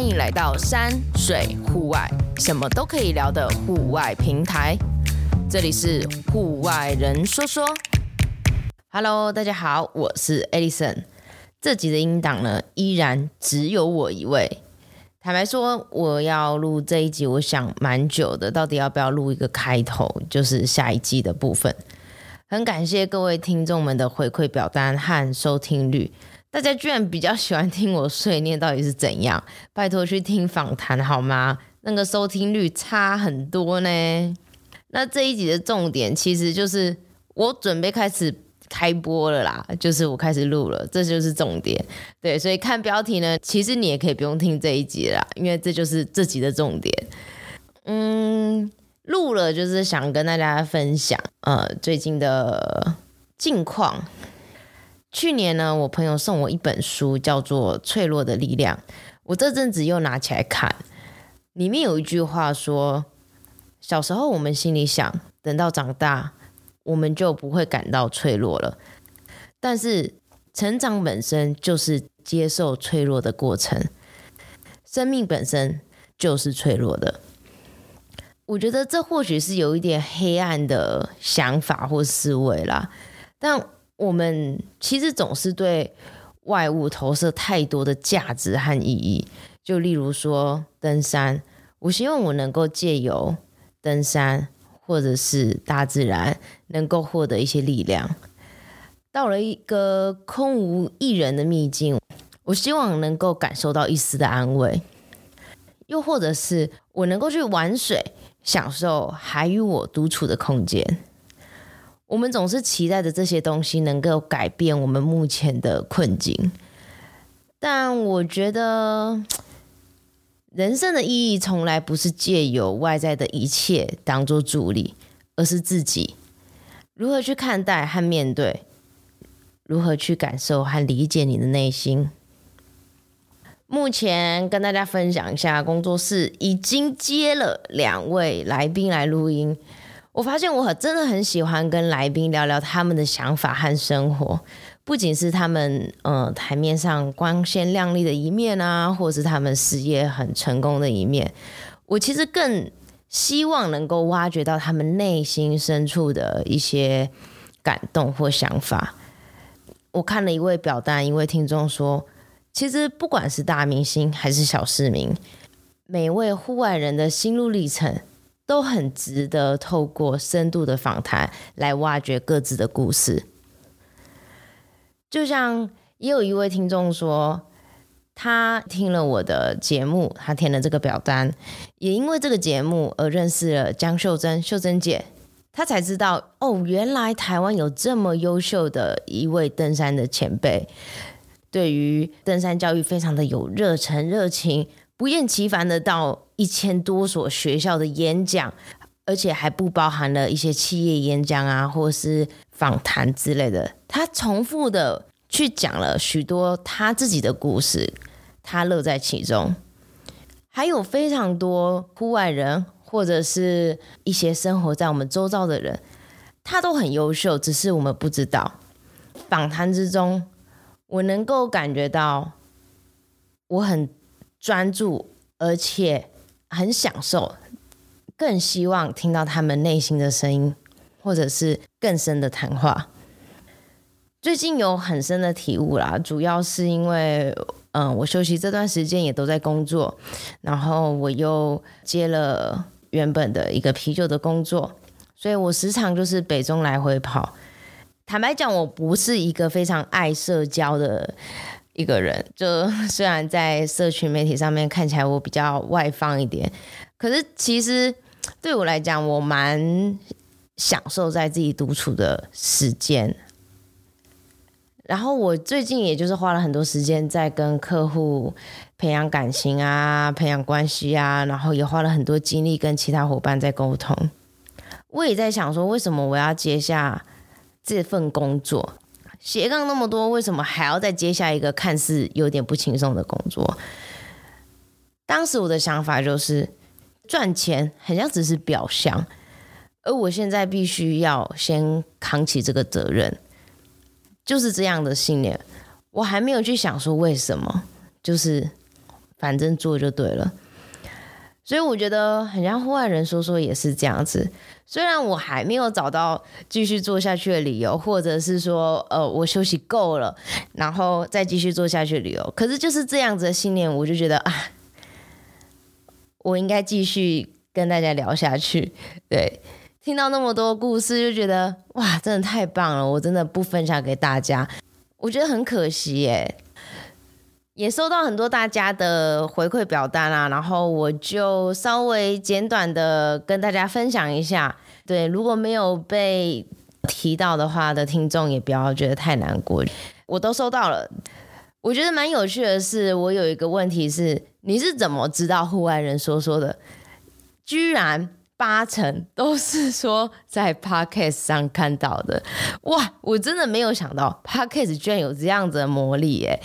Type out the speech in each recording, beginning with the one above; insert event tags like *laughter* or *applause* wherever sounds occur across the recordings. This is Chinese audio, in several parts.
欢迎来到山水户外，什么都可以聊的户外平台。这里是户外人说说。Hello，大家好，我是 Alison。这集的音档呢，依然只有我一位。坦白说，我要录这一集，我想蛮久的，到底要不要录一个开头，就是下一季的部分。很感谢各位听众们的回馈表单和收听率。大家居然比较喜欢听我碎念，到底是怎样？拜托去听访谈好吗？那个收听率差很多呢。那这一集的重点其实就是我准备开始开播了啦，就是我开始录了，这就是重点。对，所以看标题呢，其实你也可以不用听这一集啦，因为这就是这集的重点。嗯，录了就是想跟大家分享呃最近的近况。去年呢，我朋友送我一本书，叫做《脆弱的力量》。我这阵子又拿起来看，里面有一句话说：“小时候我们心里想，等到长大，我们就不会感到脆弱了。但是成长本身就是接受脆弱的过程，生命本身就是脆弱的。”我觉得这或许是有一点黑暗的想法或思维啦，但。我们其实总是对外物投射太多的价值和意义，就例如说登山，我希望我能够借由登山或者是大自然，能够获得一些力量。到了一个空无一人的秘境，我希望能够感受到一丝的安慰，又或者是我能够去玩水，享受还与我独处的空间。我们总是期待着这些东西能够改变我们目前的困境，但我觉得 *tsk* 人生的意义从来不是借由外在的一切当做助力，而是自己如何去看待和面对，如何去感受和理解你的内心。目前跟大家分享一下，工作室已经接了两位来宾来录音。我发现我很真的很喜欢跟来宾聊聊他们的想法和生活，不仅是他们呃台面上光鲜亮丽的一面啊，或是他们事业很成功的一面，我其实更希望能够挖掘到他们内心深处的一些感动或想法。我看了一位表单，一位听众说，其实不管是大明星还是小市民，每位户外人的心路历程。都很值得透过深度的访谈来挖掘各自的故事。就像也有一位听众说，他听了我的节目，他填了这个表单，也因为这个节目而认识了江秀珍秀珍姐，他才知道哦，原来台湾有这么优秀的一位登山的前辈，对于登山教育非常的有热忱热情。不厌其烦的到一千多所学校的演讲，而且还不包含了一些企业演讲啊，或是访谈之类的。他重复的去讲了许多他自己的故事，他乐在其中。还有非常多户外人，或者是一些生活在我们周遭的人，他都很优秀，只是我们不知道。访谈之中，我能够感觉到，我很。专注，而且很享受，更希望听到他们内心的声音，或者是更深的谈话。最近有很深的体悟啦，主要是因为，嗯，我休息这段时间也都在工作，然后我又接了原本的一个啤酒的工作，所以我时常就是北中来回跑。坦白讲，我不是一个非常爱社交的。一个人，就 *laughs* 虽然在社群媒体上面看起来我比较外放一点，可是其实对我来讲，我蛮享受在自己独处的时间。然后我最近也就是花了很多时间在跟客户培养感情啊，培养关系啊，然后也花了很多精力跟其他伙伴在沟通。我也在想说，为什么我要接下这份工作？斜杠那么多，为什么还要再接下一个看似有点不轻松的工作？当时我的想法就是，赚钱好像只是表象，而我现在必须要先扛起这个责任，就是这样的信念。我还没有去想说为什么，就是反正做就对了。所以我觉得很像户外人说说也是这样子。虽然我还没有找到继续做下去的理由，或者是说，呃，我休息够了，然后再继续做下去的理由，可是就是这样子的信念，我就觉得啊，我应该继续跟大家聊下去。对，听到那么多故事，就觉得哇，真的太棒了！我真的不分享给大家，我觉得很可惜耶。也收到很多大家的回馈表单啊，然后我就稍微简短的跟大家分享一下。对，如果没有被提到的话的听众，也不要觉得太难过。我都收到了。我觉得蛮有趣的是，我有一个问题是：你是怎么知道户外人说说的？居然。八成都是说在 Podcast 上看到的，哇！我真的没有想到 Podcast 居然有这样子的魔力耶！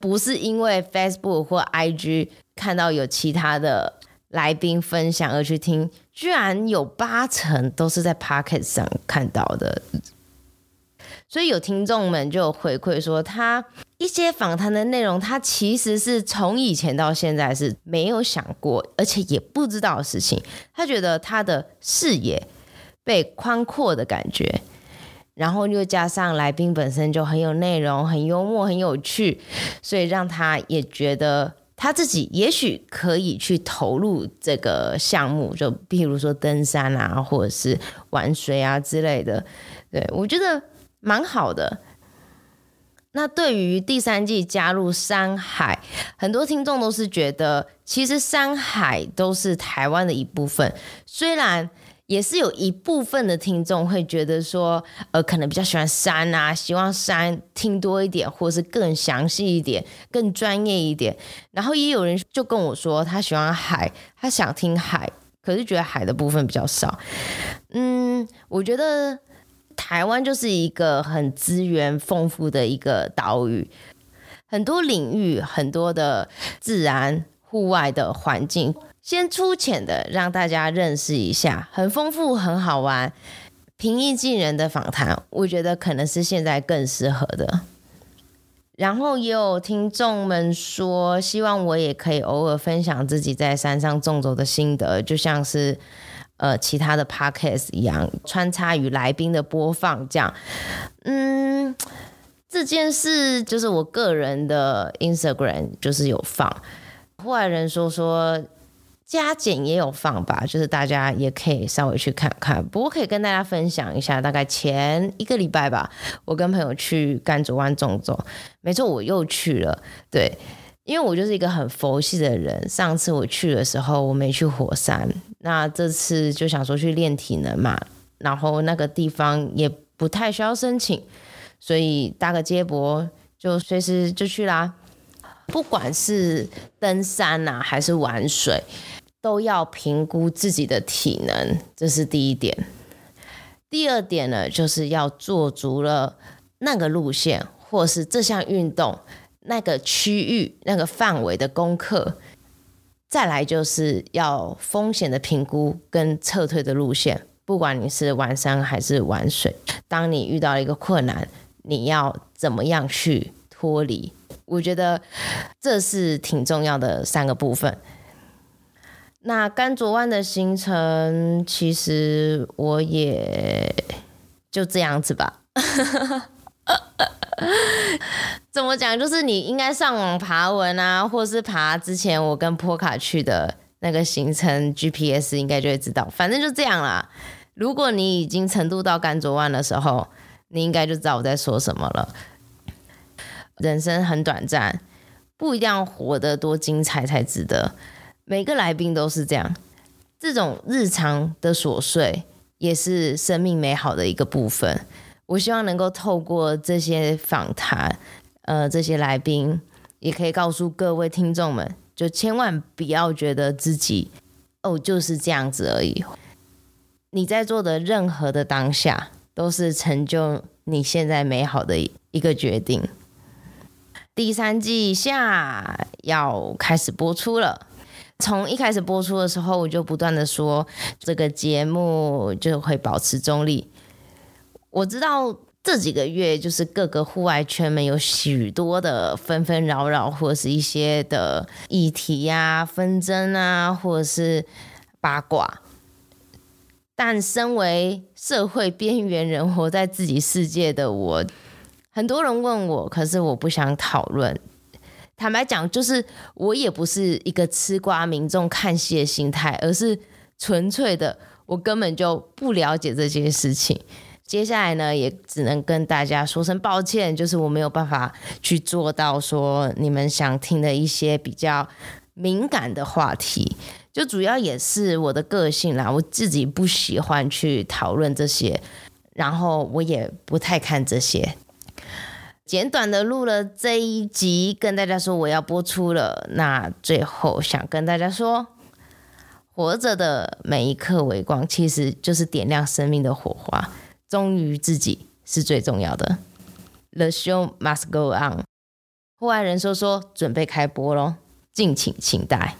不是因为 Facebook 或 IG 看到有其他的来宾分享而去听，居然有八成都是在 Podcast 上看到的。所以有听众们就回馈说，他一些访谈的内容，他其实是从以前到现在是没有想过，而且也不知道的事情。他觉得他的视野被宽阔的感觉，然后又加上来宾本身就很有内容、很幽默、很有趣，所以让他也觉得他自己也许可以去投入这个项目，就比如说登山啊，或者是玩水啊之类的。对，我觉得。蛮好的。那对于第三季加入山海，很多听众都是觉得，其实山海都是台湾的一部分。虽然也是有一部分的听众会觉得说，呃，可能比较喜欢山啊，希望山听多一点，或是更详细一点、更专业一点。然后也有人就跟我说，他喜欢海，他想听海，可是觉得海的部分比较少。嗯，我觉得。台湾就是一个很资源丰富的一个岛屿，很多领域、很多的自然户外的环境，先粗浅的让大家认识一下，很丰富、很好玩、平易近人的访谈，我觉得可能是现在更适合的。然后也有听众们说，希望我也可以偶尔分享自己在山上纵走的心得，就像是。呃，其他的 podcast 一样，穿插与来宾的播放，这样，嗯，这件事就是我个人的 Instagram 就是有放，户外人说说加减也有放吧，就是大家也可以稍微去看看。不过可以跟大家分享一下，大概前一个礼拜吧，我跟朋友去甘竹湾纵走，没错，我又去了，对。因为我就是一个很佛系的人，上次我去的时候我没去火山，那这次就想说去练体能嘛，然后那个地方也不太需要申请，所以搭个接驳就随时就去啦。不管是登山啊还是玩水，都要评估自己的体能，这是第一点。第二点呢，就是要做足了那个路线或是这项运动。那个区域、那个范围的功课，再来就是要风险的评估跟撤退的路线。不管你是玩山还是玩水，当你遇到一个困难，你要怎么样去脱离？我觉得这是挺重要的三个部分。那甘卓湾的行程，其实我也就这样子吧。*laughs* 怎么讲？就是你应该上网爬文啊，或是爬之前我跟波卡去的那个行程 GPS，应该就会知道。反正就这样啦。如果你已经程度到甘卓湾的时候，你应该就知道我在说什么了。人生很短暂，不一定要活得多精彩才值得。每个来宾都是这样，这种日常的琐碎也是生命美好的一个部分。我希望能够透过这些访谈。呃，这些来宾也可以告诉各位听众们，就千万不要觉得自己哦就是这样子而已。你在做的任何的当下，都是成就你现在美好的一个决定。第三季下要开始播出了，从一开始播出的时候，我就不断的说，这个节目就会保持中立。我知道。这几个月，就是各个户外圈们有许多的纷纷扰扰，或者是一些的议题呀、啊、纷争啊，或者是八卦。但身为社会边缘人，活在自己世界的我，很多人问我，可是我不想讨论。坦白讲，就是我也不是一个吃瓜民众看戏的心态，而是纯粹的，我根本就不了解这件事情。接下来呢，也只能跟大家说声抱歉，就是我没有办法去做到说你们想听的一些比较敏感的话题。就主要也是我的个性啦，我自己不喜欢去讨论这些，然后我也不太看这些。简短的录了这一集，跟大家说我要播出了。那最后想跟大家说，活着的每一刻微光，其实就是点亮生命的火花。忠于自己是最重要的。The show must go on。户外人说说，准备开播喽，敬请期待。